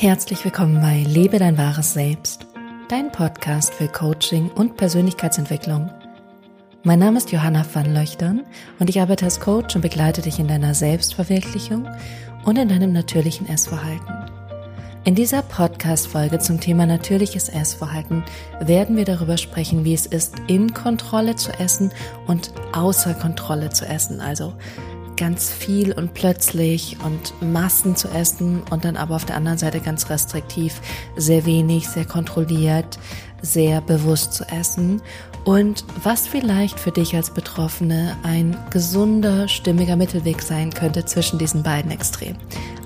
Herzlich willkommen bei Lebe dein wahres Selbst, dein Podcast für Coaching und Persönlichkeitsentwicklung. Mein Name ist Johanna van Löchtern und ich arbeite als Coach und begleite dich in deiner Selbstverwirklichung und in deinem natürlichen Essverhalten. In dieser Podcast-Folge zum Thema natürliches Essverhalten werden wir darüber sprechen, wie es ist, in Kontrolle zu essen und außer Kontrolle zu essen, also ganz viel und plötzlich und Massen zu essen und dann aber auf der anderen Seite ganz restriktiv, sehr wenig, sehr kontrolliert, sehr bewusst zu essen und was vielleicht für dich als Betroffene ein gesunder, stimmiger Mittelweg sein könnte zwischen diesen beiden Extremen.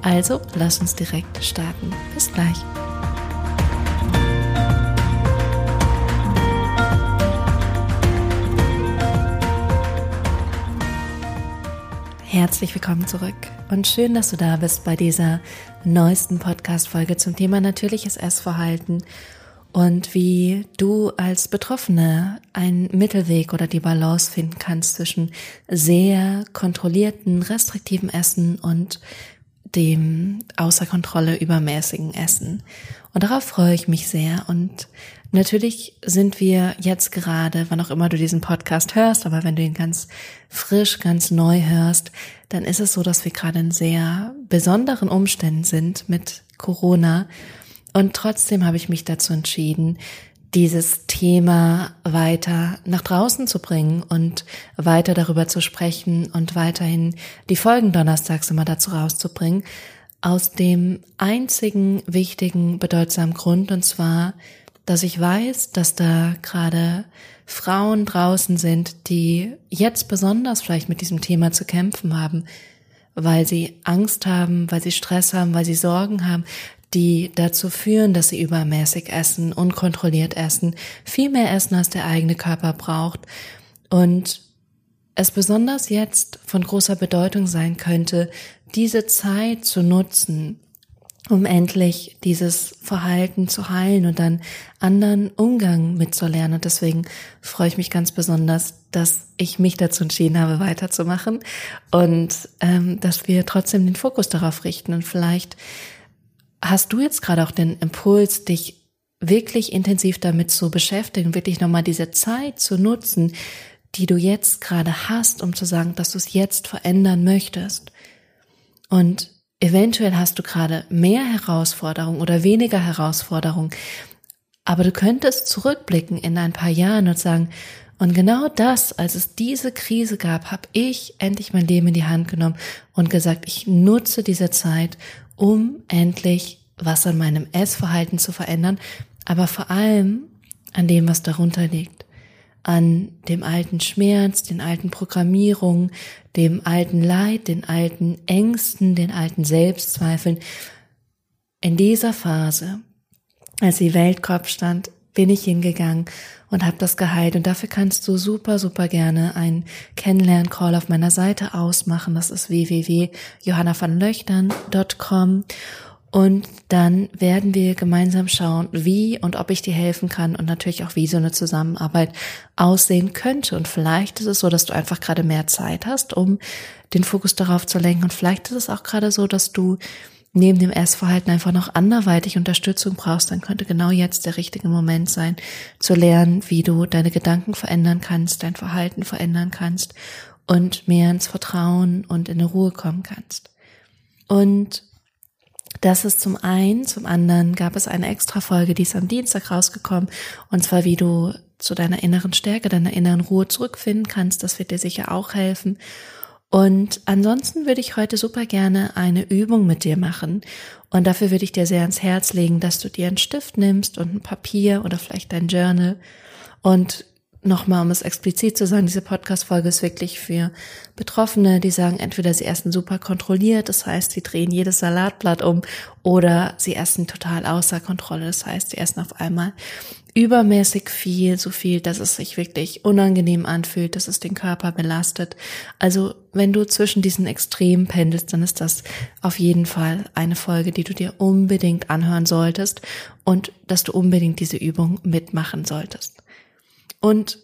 Also lass uns direkt starten. Bis gleich. Herzlich willkommen zurück. Und schön, dass du da bist bei dieser neuesten Podcast-Folge zum Thema natürliches Essverhalten. Und wie du als Betroffene einen Mittelweg oder die Balance finden kannst zwischen sehr kontrollierten, restriktiven Essen und dem außer Kontrolle übermäßigen Essen. Und darauf freue ich mich sehr. Und natürlich sind wir jetzt gerade, wann auch immer du diesen Podcast hörst, aber wenn du ihn ganz frisch, ganz neu hörst, dann ist es so, dass wir gerade in sehr besonderen Umständen sind mit Corona. Und trotzdem habe ich mich dazu entschieden, dieses Thema weiter nach draußen zu bringen und weiter darüber zu sprechen und weiterhin die Folgen donnerstags immer dazu rauszubringen, aus dem einzigen wichtigen, bedeutsamen Grund, und zwar, dass ich weiß, dass da gerade Frauen draußen sind, die jetzt besonders vielleicht mit diesem Thema zu kämpfen haben, weil sie Angst haben, weil sie Stress haben, weil sie Sorgen haben, die dazu führen, dass sie übermäßig essen, unkontrolliert essen, viel mehr essen, als der eigene Körper braucht und es besonders jetzt von großer Bedeutung sein könnte, diese Zeit zu nutzen, um endlich dieses Verhalten zu heilen und dann anderen Umgang mitzulernen. Und deswegen freue ich mich ganz besonders, dass ich mich dazu entschieden habe, weiterzumachen und ähm, dass wir trotzdem den Fokus darauf richten. Und vielleicht hast du jetzt gerade auch den Impuls, dich wirklich intensiv damit zu beschäftigen, wirklich nochmal diese Zeit zu nutzen, die du jetzt gerade hast, um zu sagen, dass du es jetzt verändern möchtest. Und eventuell hast du gerade mehr Herausforderungen oder weniger Herausforderungen, aber du könntest zurückblicken in ein paar Jahren und sagen, und genau das, als es diese Krise gab, habe ich endlich mein Leben in die Hand genommen und gesagt, ich nutze diese Zeit, um endlich was an meinem Essverhalten zu verändern, aber vor allem an dem, was darunter liegt an dem alten Schmerz, den alten Programmierungen, dem alten Leid, den alten Ängsten, den alten Selbstzweifeln. In dieser Phase, als die Weltkopf stand, bin ich hingegangen und habe das geheilt. Und dafür kannst du super, super gerne einen Kennenlern-Call auf meiner Seite ausmachen. Das ist www.johannavanlöchtern.com. Und dann werden wir gemeinsam schauen, wie und ob ich dir helfen kann und natürlich auch, wie so eine Zusammenarbeit aussehen könnte. Und vielleicht ist es so, dass du einfach gerade mehr Zeit hast, um den Fokus darauf zu lenken. Und vielleicht ist es auch gerade so, dass du neben dem Essverhalten einfach noch anderweitig Unterstützung brauchst, dann könnte genau jetzt der richtige Moment sein, zu lernen, wie du deine Gedanken verändern kannst, dein Verhalten verändern kannst und mehr ins Vertrauen und in eine Ruhe kommen kannst. Und das ist zum einen, zum anderen gab es eine extra Folge, die ist am Dienstag rausgekommen, und zwar wie du zu deiner inneren Stärke, deiner inneren Ruhe zurückfinden kannst. Das wird dir sicher auch helfen. Und ansonsten würde ich heute super gerne eine Übung mit dir machen. Und dafür würde ich dir sehr ans Herz legen, dass du dir einen Stift nimmst und ein Papier oder vielleicht dein Journal und nochmal, um es explizit zu sagen, diese Podcast-Folge ist wirklich für Betroffene, die sagen, entweder sie essen super kontrolliert, das heißt, sie drehen jedes Salatblatt um, oder sie essen total außer Kontrolle, das heißt, sie essen auf einmal übermäßig viel, so viel, dass es sich wirklich unangenehm anfühlt, dass es den Körper belastet. Also, wenn du zwischen diesen Extremen pendelst, dann ist das auf jeden Fall eine Folge, die du dir unbedingt anhören solltest und dass du unbedingt diese Übung mitmachen solltest. Und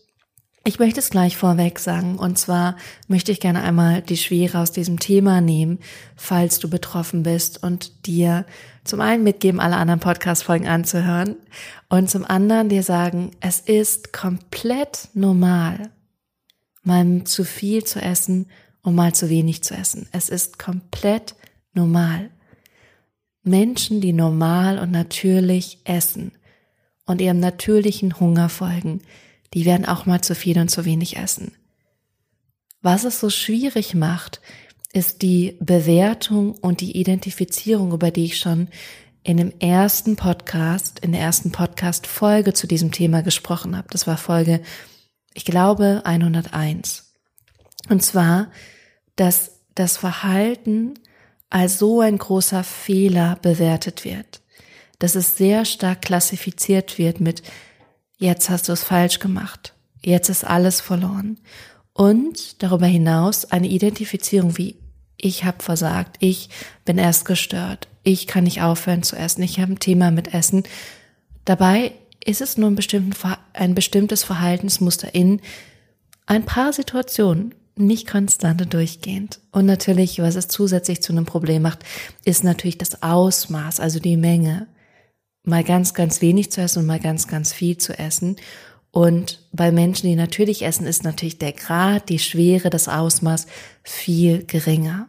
Ich möchte es gleich vorweg sagen, und zwar möchte ich gerne einmal die Schwere aus diesem Thema nehmen, falls du betroffen bist und dir zum einen mitgeben, alle anderen Podcast-Folgen anzuhören und zum anderen dir sagen, es ist komplett normal, mal zu viel zu essen und mal zu wenig zu essen. Es ist komplett normal. Menschen, die normal und natürlich essen und ihrem natürlichen Hunger folgen, die werden auch mal zu viel und zu wenig essen. Was es so schwierig macht, ist die Bewertung und die Identifizierung, über die ich schon in dem ersten Podcast, in der ersten Podcast-Folge zu diesem Thema gesprochen habe. Das war Folge, ich glaube, 101. Und zwar, dass das Verhalten als so ein großer Fehler bewertet wird, dass es sehr stark klassifiziert wird mit jetzt hast du es falsch gemacht, jetzt ist alles verloren. Und darüber hinaus eine Identifizierung wie ich habe versagt, ich bin erst gestört, ich kann nicht aufhören zu essen, ich habe ein Thema mit Essen. Dabei ist es nur ein, ein bestimmtes Verhaltensmuster in ein paar Situationen, nicht konstant und durchgehend. Und natürlich, was es zusätzlich zu einem Problem macht, ist natürlich das Ausmaß, also die Menge. Mal ganz, ganz wenig zu essen und mal ganz, ganz viel zu essen. Und bei Menschen, die natürlich essen, ist natürlich der Grad, die Schwere, das Ausmaß viel geringer.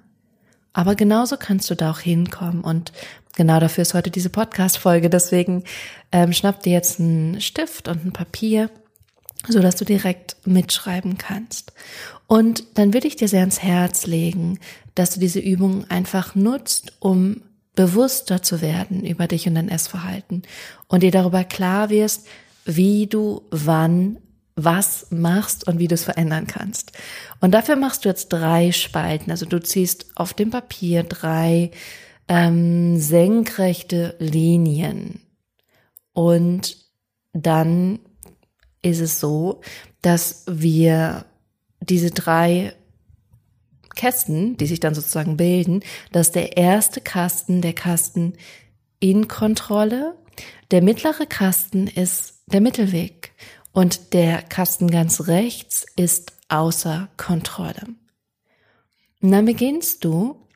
Aber genauso kannst du da auch hinkommen. Und genau dafür ist heute diese Podcast-Folge. Deswegen ähm, schnapp dir jetzt einen Stift und ein Papier so dass du direkt mitschreiben kannst. Und dann würde ich dir sehr ans Herz legen, dass du diese Übung einfach nutzt, um bewusster zu werden über dich und dein Essverhalten und dir darüber klar wirst, wie du wann was machst und wie du es verändern kannst. Und dafür machst du jetzt drei Spalten. Also du ziehst auf dem Papier drei ähm, senkrechte Linien. Und dann ist es so, dass wir diese drei Kästen, die sich dann sozusagen bilden, dass der erste Kasten der Kasten in Kontrolle, der mittlere Kasten ist der Mittelweg und der Kasten ganz rechts ist außer Kontrolle. Und dann beginnst du,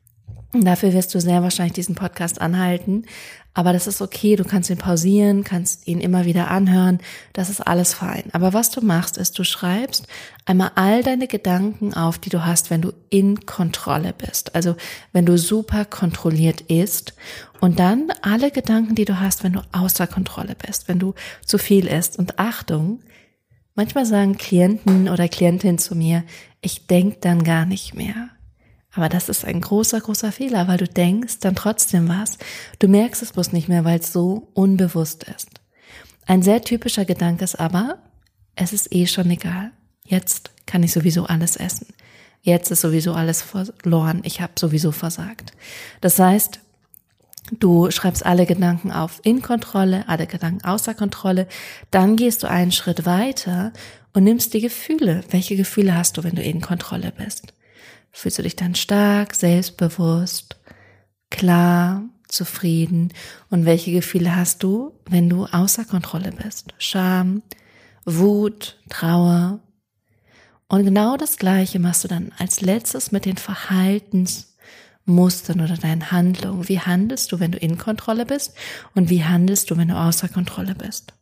dafür wirst du sehr wahrscheinlich diesen Podcast anhalten, aber das ist okay, du kannst ihn pausieren, kannst ihn immer wieder anhören, das ist alles fein. Aber was du machst, ist, du schreibst einmal all deine Gedanken auf, die du hast, wenn du in Kontrolle bist. Also wenn du super kontrolliert isst und dann alle Gedanken, die du hast, wenn du außer Kontrolle bist, wenn du zu viel isst. Und Achtung, manchmal sagen Klienten oder Klientinnen zu mir, ich denk dann gar nicht mehr. Aber das ist ein großer, großer Fehler, weil du denkst dann trotzdem was. Du merkst es bloß nicht mehr, weil es so unbewusst ist. Ein sehr typischer Gedanke ist aber, es ist eh schon egal. Jetzt kann ich sowieso alles essen. Jetzt ist sowieso alles verloren. Ich habe sowieso versagt. Das heißt, du schreibst alle Gedanken auf in Kontrolle, alle Gedanken außer Kontrolle. Dann gehst du einen Schritt weiter und nimmst die Gefühle. Welche Gefühle hast du, wenn du in Kontrolle bist? Fühlst du dich dann stark, selbstbewusst, klar, zufrieden und welche Gefühle hast du, wenn du außer Kontrolle bist? Scham, Wut, Trauer. Und genau das Gleiche machst du dann als letztes mit den Verhaltensmustern oder deinen Handlungen. Wie handelst du, wenn du in Kontrolle bist und wie handelst du, wenn du außer Kontrolle bist?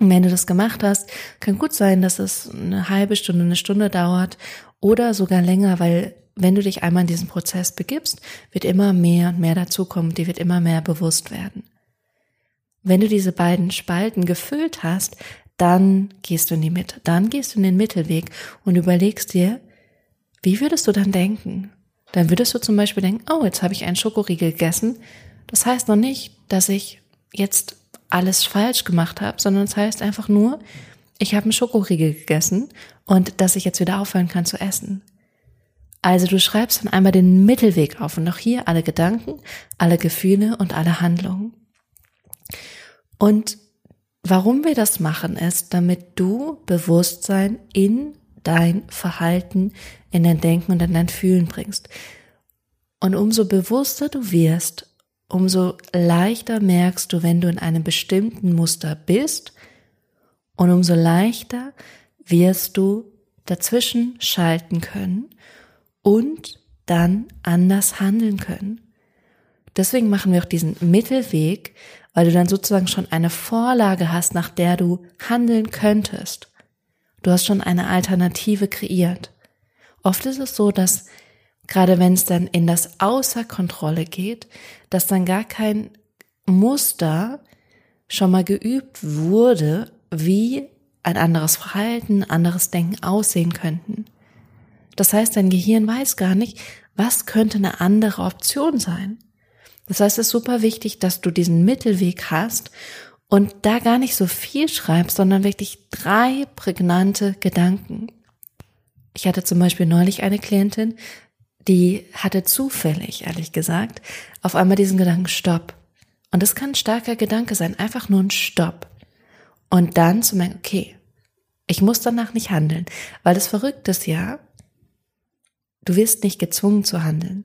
Und wenn du das gemacht hast, kann gut sein, dass es eine halbe Stunde, eine Stunde dauert oder sogar länger, weil wenn du dich einmal in diesen Prozess begibst, wird immer mehr und mehr dazukommen, dir wird immer mehr bewusst werden. Wenn du diese beiden Spalten gefüllt hast, dann gehst du in die Mitte, dann gehst du in den Mittelweg und überlegst dir, wie würdest du dann denken? Dann würdest du zum Beispiel denken, oh, jetzt habe ich einen Schokoriegel gegessen. Das heißt noch nicht, dass ich jetzt alles falsch gemacht habe, sondern es das heißt einfach nur, ich habe einen Schokoriegel gegessen und dass ich jetzt wieder aufhören kann zu essen. Also du schreibst dann einmal den Mittelweg auf und noch hier alle Gedanken, alle Gefühle und alle Handlungen. Und warum wir das machen, ist, damit du Bewusstsein in dein Verhalten, in dein Denken und in dein Fühlen bringst. Und umso bewusster du wirst, umso leichter merkst du, wenn du in einem bestimmten Muster bist und umso leichter wirst du dazwischen schalten können und dann anders handeln können. Deswegen machen wir auch diesen Mittelweg, weil du dann sozusagen schon eine Vorlage hast, nach der du handeln könntest. Du hast schon eine Alternative kreiert. Oft ist es so, dass gerade wenn es dann in das Außerkontrolle geht, dass dann gar kein Muster schon mal geübt wurde, wie ein anderes Verhalten, anderes Denken aussehen könnten. Das heißt, dein Gehirn weiß gar nicht, was könnte eine andere Option sein. Das heißt, es ist super wichtig, dass du diesen Mittelweg hast und da gar nicht so viel schreibst, sondern wirklich drei prägnante Gedanken. Ich hatte zum Beispiel neulich eine Klientin, die hatte zufällig, ehrlich gesagt, auf einmal diesen Gedanken Stopp. Und das kann ein starker Gedanke sein, einfach nur ein Stopp. Und dann zu merken, okay, ich muss danach nicht handeln, weil das Verrückte ist ja, du wirst nicht gezwungen zu handeln.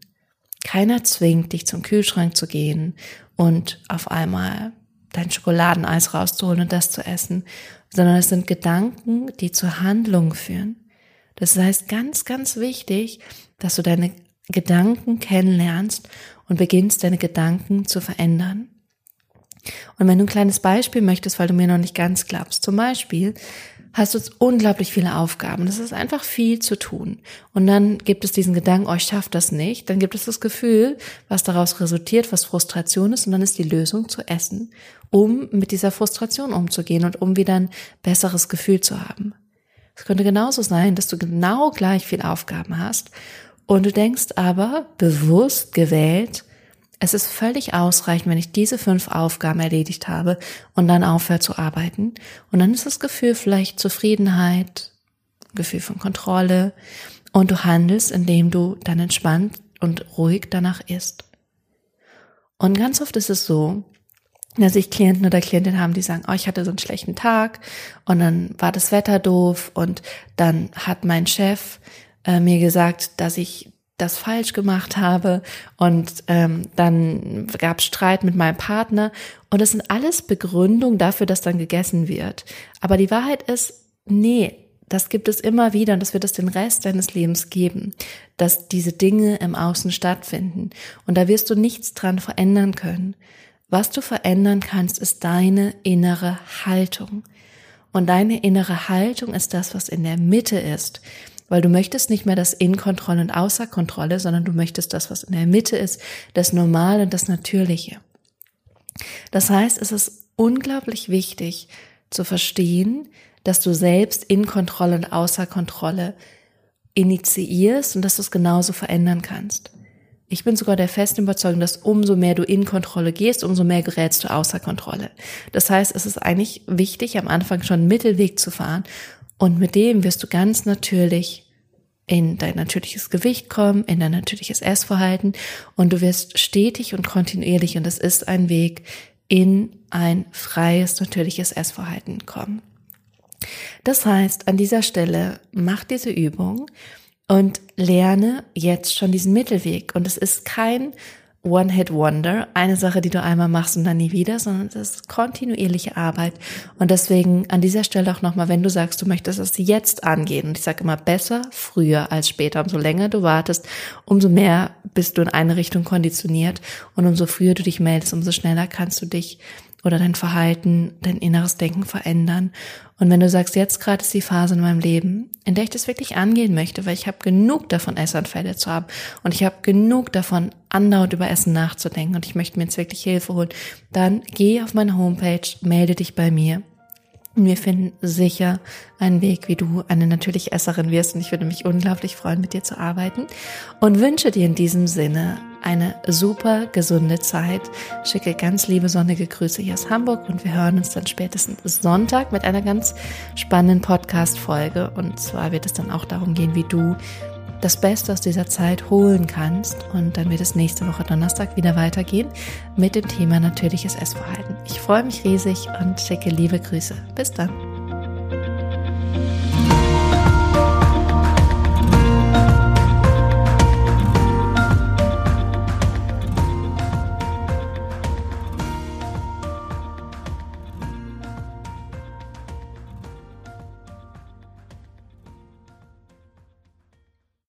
Keiner zwingt dich zum Kühlschrank zu gehen und auf einmal dein Schokoladeneis rauszuholen und das zu essen, sondern es sind Gedanken, die zur Handlung führen. Das heißt ganz, ganz wichtig, dass du deine Gedanken kennenlernst und beginnst, deine Gedanken zu verändern. Und wenn du ein kleines Beispiel möchtest, weil du mir noch nicht ganz glaubst, zum Beispiel, hast du unglaublich viele Aufgaben. Das ist einfach viel zu tun. Und dann gibt es diesen Gedanken, oh, ich schaffe das nicht. Dann gibt es das Gefühl, was daraus resultiert, was Frustration ist. Und dann ist die Lösung zu essen, um mit dieser Frustration umzugehen und um wieder ein besseres Gefühl zu haben. Es könnte genauso sein, dass du genau gleich viel Aufgaben hast und du denkst aber bewusst gewählt, es ist völlig ausreichend, wenn ich diese fünf Aufgaben erledigt habe und dann aufhöre zu arbeiten. Und dann ist das Gefühl vielleicht Zufriedenheit, Gefühl von Kontrolle und du handelst, indem du dann entspannt und ruhig danach isst. Und ganz oft ist es so, dass ich Klienten oder Klientinnen haben, die sagen, oh, ich hatte so einen schlechten Tag und dann war das Wetter doof und dann hat mein Chef äh, mir gesagt, dass ich das falsch gemacht habe und ähm, dann gab Streit mit meinem Partner und das sind alles Begründungen dafür, dass dann gegessen wird. Aber die Wahrheit ist, nee, das gibt es immer wieder und das wird es den Rest deines Lebens geben, dass diese Dinge im Außen stattfinden und da wirst du nichts dran verändern können. Was du verändern kannst, ist deine innere Haltung. Und deine innere Haltung ist das, was in der Mitte ist weil du möchtest nicht mehr das in Kontrolle und außer Kontrolle, sondern du möchtest das, was in der Mitte ist, das Normale und das Natürliche. Das heißt, es ist unglaublich wichtig zu verstehen, dass du selbst in Kontrolle und außer Kontrolle initiierst und dass du es genauso verändern kannst. Ich bin sogar der festen Überzeugung, dass umso mehr du in Kontrolle gehst, umso mehr gerätst du außer Kontrolle. Das heißt, es ist eigentlich wichtig, am Anfang schon einen Mittelweg zu fahren und mit dem wirst du ganz natürlich in dein natürliches Gewicht kommen, in dein natürliches Essverhalten und du wirst stetig und kontinuierlich, und das ist ein Weg, in ein freies, natürliches Essverhalten kommen. Das heißt, an dieser Stelle mach diese Übung und lerne jetzt schon diesen Mittelweg. Und es ist kein One-Hit-Wonder, eine Sache, die du einmal machst und dann nie wieder, sondern es ist kontinuierliche Arbeit. Und deswegen an dieser Stelle auch nochmal, wenn du sagst, du möchtest es jetzt angehen, und ich sage immer besser früher als später, umso länger du wartest, umso mehr bist du in eine Richtung konditioniert. Und umso früher du dich meldest, umso schneller kannst du dich oder dein Verhalten, dein inneres Denken verändern. Und wenn du sagst, jetzt gerade ist die Phase in meinem Leben, in der ich das wirklich angehen möchte, weil ich habe genug davon, Essanfälle zu haben und ich habe genug davon, andauernd über Essen nachzudenken und ich möchte mir jetzt wirklich Hilfe holen, dann geh auf meine Homepage, melde dich bei mir wir finden sicher einen Weg, wie du eine natürliche Esserin wirst. Und ich würde mich unglaublich freuen, mit dir zu arbeiten. Und wünsche dir in diesem Sinne eine super gesunde Zeit. Schicke ganz liebe sonnige Grüße hier aus Hamburg und wir hören uns dann spätestens Sonntag mit einer ganz spannenden Podcast-Folge. Und zwar wird es dann auch darum gehen, wie du das Beste aus dieser Zeit holen kannst. Und dann wird es nächste Woche Donnerstag wieder weitergehen mit dem Thema natürliches Essverhalten. Ich freue mich riesig und schicke liebe Grüße. Bis dann.